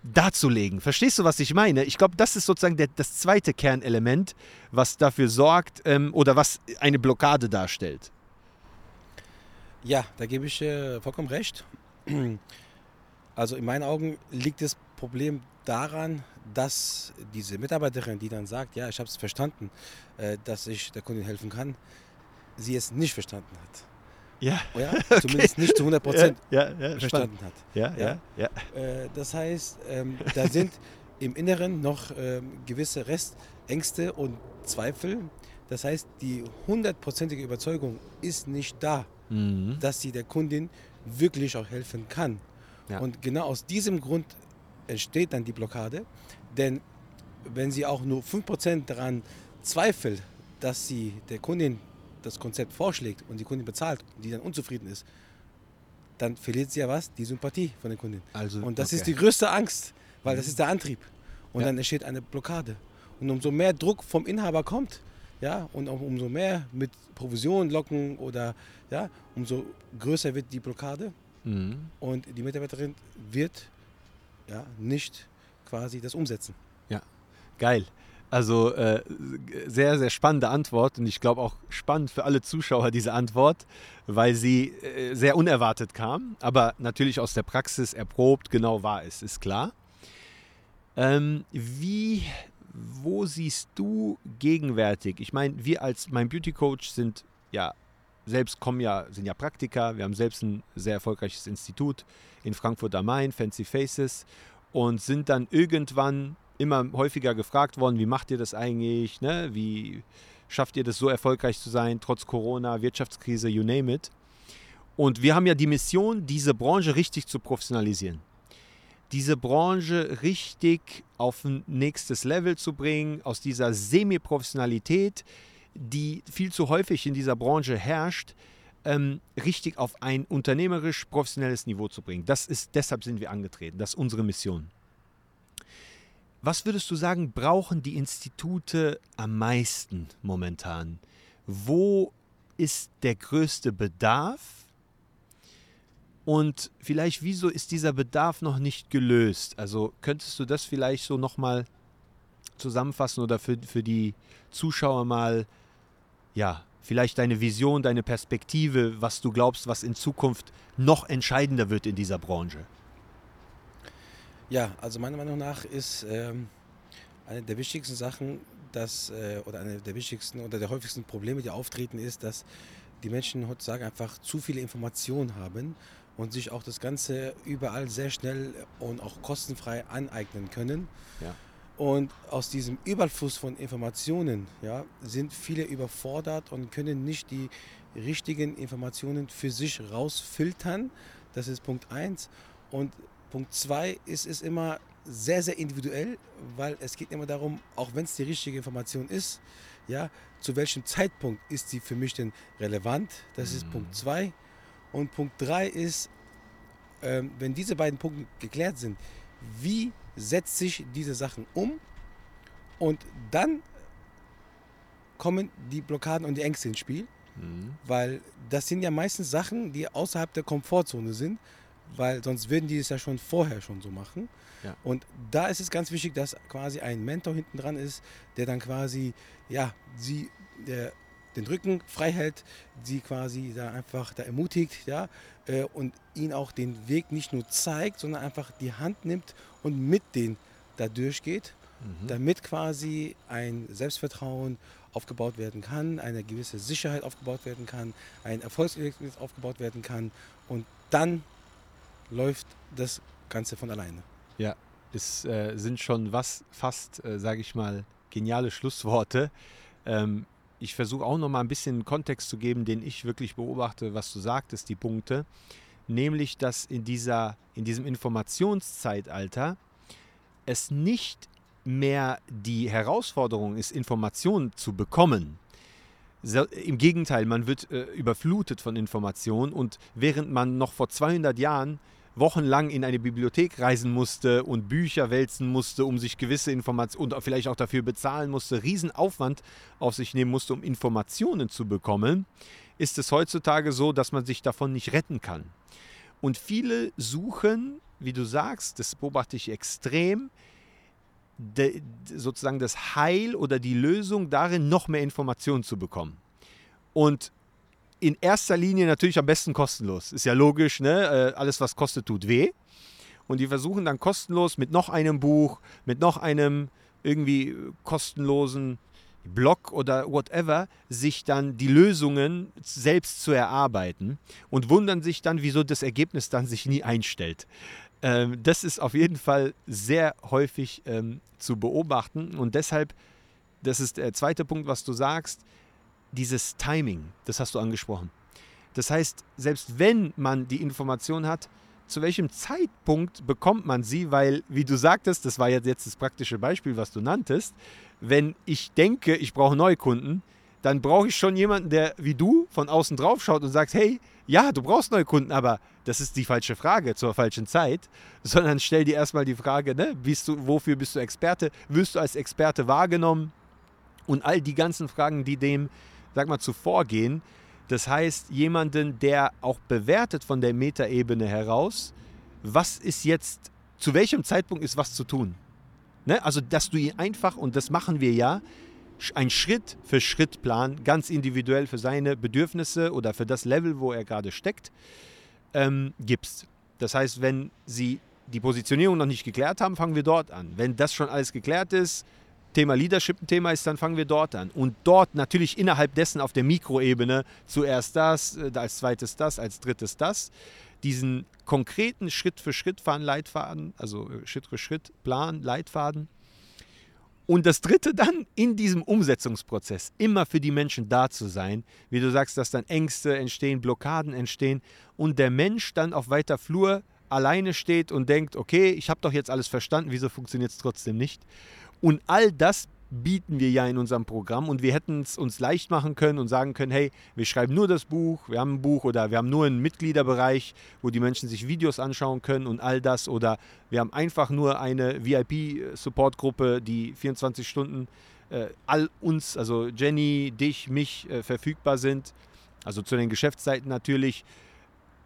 darzulegen. Verstehst du, was ich meine? Ich glaube, das ist sozusagen der, das zweite Kernelement, was dafür sorgt ähm, oder was eine Blockade darstellt. Ja, da gebe ich äh, vollkommen recht. Also in meinen Augen liegt das Problem daran, dass diese Mitarbeiterin, die dann sagt, ja, ich habe es verstanden, äh, dass ich der Kundin helfen kann, sie es nicht verstanden hat. Ja. ja zumindest okay. nicht zu 100 Prozent ja, ja, verstanden hat. Ja, ja, ja. Äh, das heißt, ähm, da sind im Inneren noch ähm, gewisse Restängste und Zweifel. Das heißt, die hundertprozentige Überzeugung ist nicht da, mhm. dass sie der Kundin wirklich auch helfen kann. Ja. Und genau aus diesem Grund entsteht dann die Blockade. Denn wenn sie auch nur 5% daran zweifelt, dass sie der Kundin das Konzept vorschlägt und die Kundin bezahlt und die dann unzufrieden ist, dann verliert sie ja was? Die Sympathie von der Kundin. Also, und das okay. ist die größte Angst, weil mhm. das ist der Antrieb. Und ja. dann entsteht eine Blockade. Und umso mehr Druck vom Inhaber kommt, ja, und auch umso mehr mit Provision locken oder ja, umso größer wird die Blockade. Mhm. Und die Mitarbeiterin wird ja nicht quasi das umsetzen. Ja, geil. Also äh, sehr, sehr spannende Antwort und ich glaube auch spannend für alle Zuschauer diese Antwort, weil sie äh, sehr unerwartet kam, aber natürlich aus der Praxis erprobt genau war es, ist klar. Ähm, wie, wo siehst du gegenwärtig? Ich meine, wir als mein Beauty Coach sind ja selbst kommen ja, sind ja Praktiker, wir haben selbst ein sehr erfolgreiches Institut in Frankfurt am Main, Fancy Faces, und sind dann irgendwann immer häufiger gefragt worden, wie macht ihr das eigentlich? Ne? Wie schafft ihr das so erfolgreich zu sein, trotz Corona, Wirtschaftskrise, you name it. Und wir haben ja die Mission, diese Branche richtig zu professionalisieren. Diese Branche richtig auf ein nächstes Level zu bringen, aus dieser Semi-Professionalität, die viel zu häufig in dieser Branche herrscht, ähm, richtig auf ein unternehmerisch professionelles Niveau zu bringen. Das ist, deshalb sind wir angetreten. Das ist unsere Mission. Was würdest du sagen, brauchen die Institute am meisten momentan? Wo ist der größte Bedarf? Und vielleicht, wieso ist dieser Bedarf noch nicht gelöst? Also könntest du das vielleicht so nochmal zusammenfassen oder für, für die Zuschauer mal, ja, vielleicht deine Vision, deine Perspektive, was du glaubst, was in Zukunft noch entscheidender wird in dieser Branche? Ja, also meiner Meinung nach ist ähm, eine der wichtigsten Sachen, dass, äh, oder eine der wichtigsten oder der häufigsten Probleme, die auftreten, ist, dass die Menschen heutzutage einfach zu viele Informationen haben und sich auch das Ganze überall sehr schnell und auch kostenfrei aneignen können. Ja. Und aus diesem Überfluss von Informationen ja, sind viele überfordert und können nicht die richtigen Informationen für sich rausfiltern. Das ist Punkt 1. Und Punkt 2 ist es immer sehr, sehr individuell, weil es geht immer darum, auch wenn es die richtige Information ist, ja, zu welchem Zeitpunkt ist sie für mich denn relevant? Das ist Punkt 2. Und Punkt 3 ist, ähm, wenn diese beiden Punkte geklärt sind, wie setzt sich diese Sachen um? Und dann kommen die Blockaden und die Ängste ins Spiel, Mhm. weil das sind ja meistens Sachen, die außerhalb der Komfortzone sind, weil sonst würden die es ja schon vorher schon so machen. Ja. Und da ist es ganz wichtig, dass quasi ein Mentor hinten dran ist, der dann quasi, ja, sie, der den Rücken frei hält, sie quasi da einfach da ermutigt, ja, äh, und ihnen auch den Weg nicht nur zeigt, sondern einfach die Hand nimmt und mit denen da durchgeht, Mhm. damit quasi ein Selbstvertrauen aufgebaut werden kann, eine gewisse Sicherheit aufgebaut werden kann, ein Erfolgserlebnis aufgebaut werden kann und dann läuft das Ganze von alleine. Ja, es äh, sind schon was fast, äh, sage ich mal, geniale Schlussworte. Ähm, ich versuche auch noch mal ein bisschen Kontext zu geben, den ich wirklich beobachte, was du sagtest, die Punkte. Nämlich, dass in, dieser, in diesem Informationszeitalter es nicht mehr die Herausforderung ist, Informationen zu bekommen. Im Gegenteil, man wird äh, überflutet von Informationen und während man noch vor 200 Jahren wochenlang in eine Bibliothek reisen musste und Bücher wälzen musste, um sich gewisse Informationen und vielleicht auch dafür bezahlen musste, Riesenaufwand auf sich nehmen musste, um Informationen zu bekommen, ist es heutzutage so, dass man sich davon nicht retten kann. Und viele suchen, wie du sagst, das beobachte ich extrem, de, sozusagen das Heil oder die Lösung darin, noch mehr Informationen zu bekommen. Und in erster Linie natürlich am besten kostenlos. Ist ja logisch, ne? Äh, Alles, was kostet, tut weh. Und die versuchen dann kostenlos mit noch einem Buch, mit noch einem irgendwie kostenlosen Blog oder whatever, sich dann die Lösungen selbst zu erarbeiten und wundern sich dann, wieso das Ergebnis dann sich nie einstellt. Ähm, das ist auf jeden Fall sehr häufig ähm, zu beobachten und deshalb, das ist der zweite Punkt, was du sagst, dieses Timing, das hast du angesprochen. Das heißt, selbst wenn man die Information hat, zu welchem Zeitpunkt bekommt man sie, weil, wie du sagtest, das war jetzt das praktische Beispiel, was du nanntest, wenn ich denke, ich brauche Neukunden, dann brauche ich schon jemanden, der wie du von außen drauf schaut und sagt, hey, ja, du brauchst Neukunden, aber das ist die falsche Frage zur falschen Zeit, sondern stell dir erstmal die Frage, ne, bist du, wofür bist du Experte? Wirst du als Experte wahrgenommen? Und all die ganzen Fragen, die dem, sag mal, zuvorgehen. Das heißt, jemanden, der auch bewertet von der Metaebene heraus, was ist jetzt, zu welchem Zeitpunkt ist was zu tun? Ne? Also, dass du ihn einfach, und das machen wir ja, ein Schritt für Schritt Plan, ganz individuell für seine Bedürfnisse oder für das Level, wo er gerade steckt, ähm, gibst. Das heißt, wenn sie die Positionierung noch nicht geklärt haben, fangen wir dort an. Wenn das schon alles geklärt ist, Thema Leadership ein Thema ist, dann fangen wir dort an. Und dort natürlich innerhalb dessen auf der Mikroebene zuerst das, äh, als zweites das, als drittes das. Diesen konkreten Schritt für Schritt fahren Leitfaden, also äh, Schritt für Schritt Plan, Leitfaden. Und das dritte dann in diesem Umsetzungsprozess immer für die Menschen da zu sein. Wie du sagst, dass dann Ängste entstehen, Blockaden entstehen und der Mensch dann auf weiter Flur alleine steht und denkt, okay, ich habe doch jetzt alles verstanden, wieso funktioniert es trotzdem nicht? Und all das bieten wir ja in unserem Programm. Und wir hätten es uns leicht machen können und sagen können, hey, wir schreiben nur das Buch, wir haben ein Buch oder wir haben nur einen Mitgliederbereich, wo die Menschen sich Videos anschauen können und all das. Oder wir haben einfach nur eine VIP-Support-Gruppe, die 24 Stunden äh, all uns, also Jenny, dich, mich äh, verfügbar sind, also zu den Geschäftszeiten natürlich.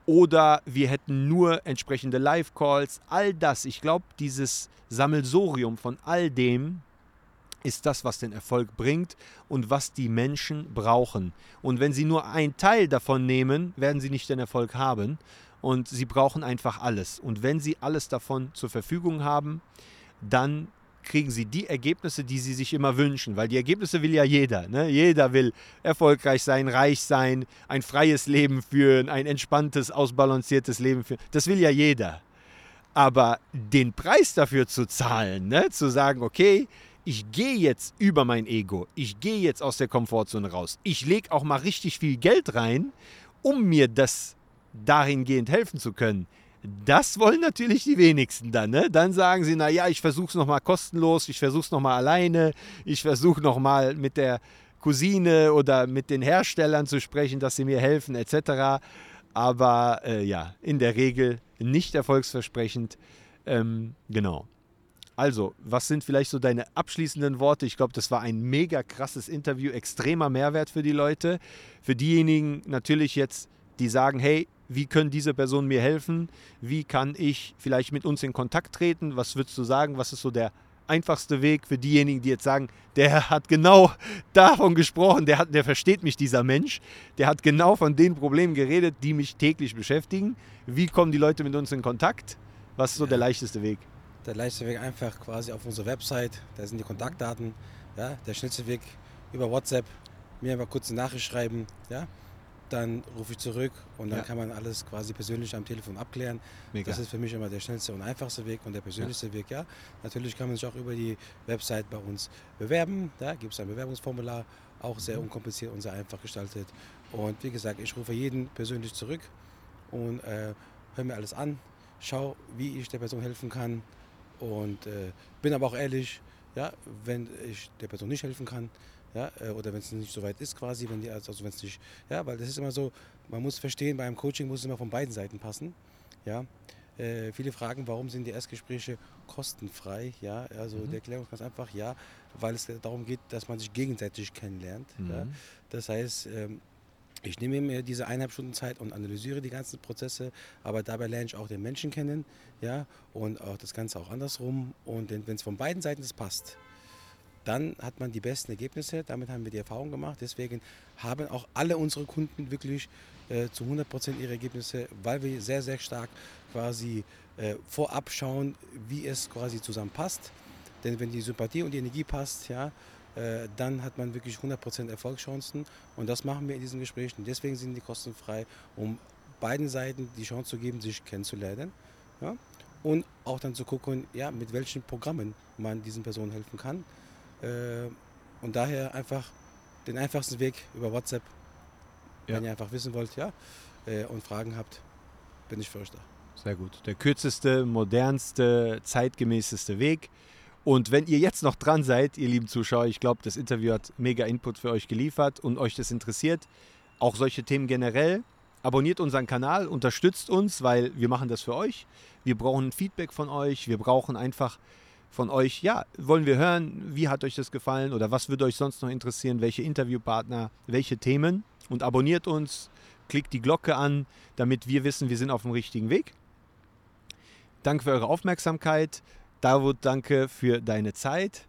Oder wir hätten nur entsprechende Live-Calls, all das. Ich glaube, dieses Sammelsorium von all dem ist das, was den Erfolg bringt und was die Menschen brauchen. Und wenn sie nur einen Teil davon nehmen, werden sie nicht den Erfolg haben. Und sie brauchen einfach alles. Und wenn sie alles davon zur Verfügung haben, dann kriegen sie die Ergebnisse, die sie sich immer wünschen. Weil die Ergebnisse will ja jeder. Ne? Jeder will erfolgreich sein, reich sein, ein freies Leben führen, ein entspanntes, ausbalanciertes Leben führen. Das will ja jeder. Aber den Preis dafür zu zahlen, ne? zu sagen, okay, ich gehe jetzt über mein Ego, ich gehe jetzt aus der Komfortzone raus, ich lege auch mal richtig viel Geld rein, um mir das dahingehend helfen zu können. Das wollen natürlich die wenigsten dann. Ne? Dann sagen sie, naja, ich versuche es nochmal kostenlos, ich versuche es nochmal alleine, ich versuche nochmal mit der Cousine oder mit den Herstellern zu sprechen, dass sie mir helfen etc. Aber äh, ja, in der Regel nicht erfolgsversprechend. Ähm, genau. Also, was sind vielleicht so deine abschließenden Worte? Ich glaube, das war ein mega krasses Interview, extremer Mehrwert für die Leute. Für diejenigen natürlich jetzt, die sagen, hey, wie können diese Personen mir helfen? Wie kann ich vielleicht mit uns in Kontakt treten? Was würdest du sagen? Was ist so der einfachste Weg für diejenigen, die jetzt sagen, der hat genau davon gesprochen, der, hat, der versteht mich, dieser Mensch, der hat genau von den Problemen geredet, die mich täglich beschäftigen. Wie kommen die Leute mit uns in Kontakt? Was ist so ja. der leichteste Weg? Der leichteste Weg einfach quasi auf unsere Website, da sind die Kontaktdaten. Ja, der schnellste Weg über WhatsApp, mir einfach kurz eine Nachricht schreiben. Ja, dann rufe ich zurück und dann ja. kann man alles quasi persönlich am Telefon abklären. Mega. Das ist für mich immer der schnellste und einfachste Weg und der persönlichste ja. Weg. Ja, natürlich kann man sich auch über die Website bei uns bewerben. Da gibt es ein Bewerbungsformular, auch sehr mhm. unkompliziert und sehr einfach gestaltet. Und wie gesagt, ich rufe jeden persönlich zurück und äh, höre mir alles an, schau, wie ich der Person helfen kann und äh, bin aber auch ehrlich, ja, wenn ich der Person nicht helfen kann, ja, äh, oder wenn es nicht so weit ist quasi, wenn die, also wenn es nicht, ja, weil das ist immer so, man muss verstehen, beim Coaching muss es immer von beiden Seiten passen, ja. Äh, viele fragen, warum sind die Erstgespräche kostenfrei, ja, also mhm. die Erklärung ist ganz einfach, ja, weil es darum geht, dass man sich gegenseitig kennenlernt, mhm. ja. Das heißt, ähm, ich nehme mir diese eineinhalb Stunden Zeit und analysiere die ganzen Prozesse, aber dabei lerne ich auch den Menschen kennen, ja, und auch das Ganze auch andersrum. Und wenn es von beiden Seiten passt, dann hat man die besten Ergebnisse. Damit haben wir die Erfahrung gemacht. Deswegen haben auch alle unsere Kunden wirklich äh, zu 100 Prozent ihre Ergebnisse, weil wir sehr, sehr stark quasi äh, vorab schauen, wie es quasi zusammenpasst. Denn wenn die Sympathie und die Energie passt, ja, äh, dann hat man wirklich 100 Prozent Erfolgschancen. Und das machen wir in diesen Gesprächen. Deswegen sind die kostenfrei, um beiden Seiten die Chance zu geben, sich kennenzulernen. Ja? Und auch dann zu gucken, ja, mit welchen Programmen man diesen Personen helfen kann. Äh, und daher einfach den einfachsten Weg über WhatsApp, ja. wenn ihr einfach wissen wollt, ja, äh, und Fragen habt, bin ich für euch da. Sehr gut. Der kürzeste, modernste, zeitgemäßeste Weg. Und wenn ihr jetzt noch dran seid, ihr lieben Zuschauer, ich glaube, das Interview hat mega Input für euch geliefert und euch das interessiert, auch solche Themen generell, abonniert unseren Kanal, unterstützt uns, weil wir machen das für euch. Wir brauchen Feedback von euch, wir brauchen einfach von euch, ja, wollen wir hören, wie hat euch das gefallen oder was würde euch sonst noch interessieren, welche Interviewpartner, welche Themen und abonniert uns, klickt die Glocke an, damit wir wissen, wir sind auf dem richtigen Weg. Danke für eure Aufmerksamkeit. Davut, danke für deine Zeit.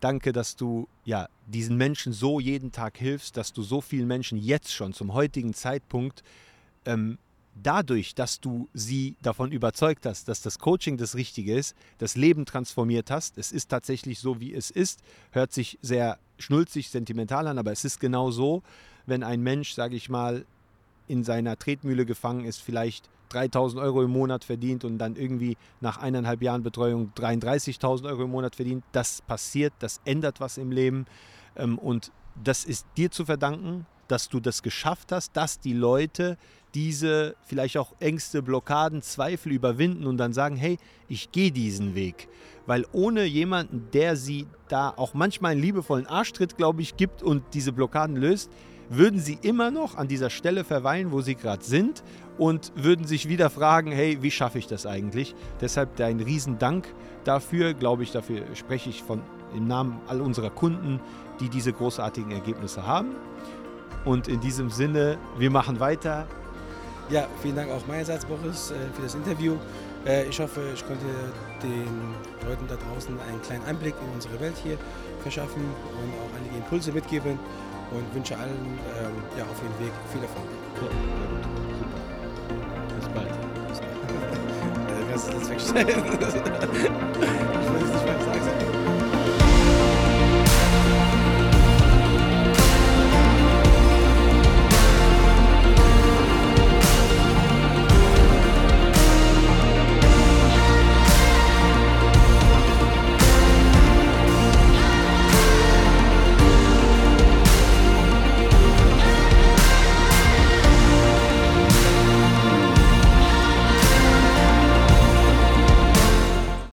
Danke, dass du ja, diesen Menschen so jeden Tag hilfst, dass du so vielen Menschen jetzt schon zum heutigen Zeitpunkt ähm, dadurch, dass du sie davon überzeugt hast, dass das Coaching das Richtige ist, das Leben transformiert hast. Es ist tatsächlich so, wie es ist. Hört sich sehr schnulzig, sentimental an, aber es ist genau so, wenn ein Mensch, sage ich mal, in seiner Tretmühle gefangen ist, vielleicht 3000 Euro im Monat verdient und dann irgendwie nach eineinhalb Jahren Betreuung 33.000 Euro im Monat verdient. Das passiert, das ändert was im Leben ähm, und das ist dir zu verdanken, dass du das geschafft hast, dass die Leute diese vielleicht auch Ängste, Blockaden, Zweifel überwinden und dann sagen, hey, ich gehe diesen Weg. Weil ohne jemanden, der sie da auch manchmal einen liebevollen Arschtritt, glaube ich, gibt und diese Blockaden löst, würden sie immer noch an dieser Stelle verweilen, wo sie gerade sind und würden sich wieder fragen, hey, wie schaffe ich das eigentlich? Deshalb dein Riesendank dafür, glaube ich, dafür spreche ich von im Namen all unserer Kunden, die diese großartigen Ergebnisse haben. Und in diesem Sinne, wir machen weiter. Ja, vielen Dank auch meinerseits, Boris, äh, für das Interview. Äh, ich hoffe, ich konnte den Leuten da draußen einen kleinen Einblick in unsere Welt hier verschaffen und auch einige Impulse mitgeben und wünsche allen ähm, ja, auf ihrem Weg viel Erfolg. Ja, super. Bis bald. Bis bald. das kannst du jetzt wegstellen.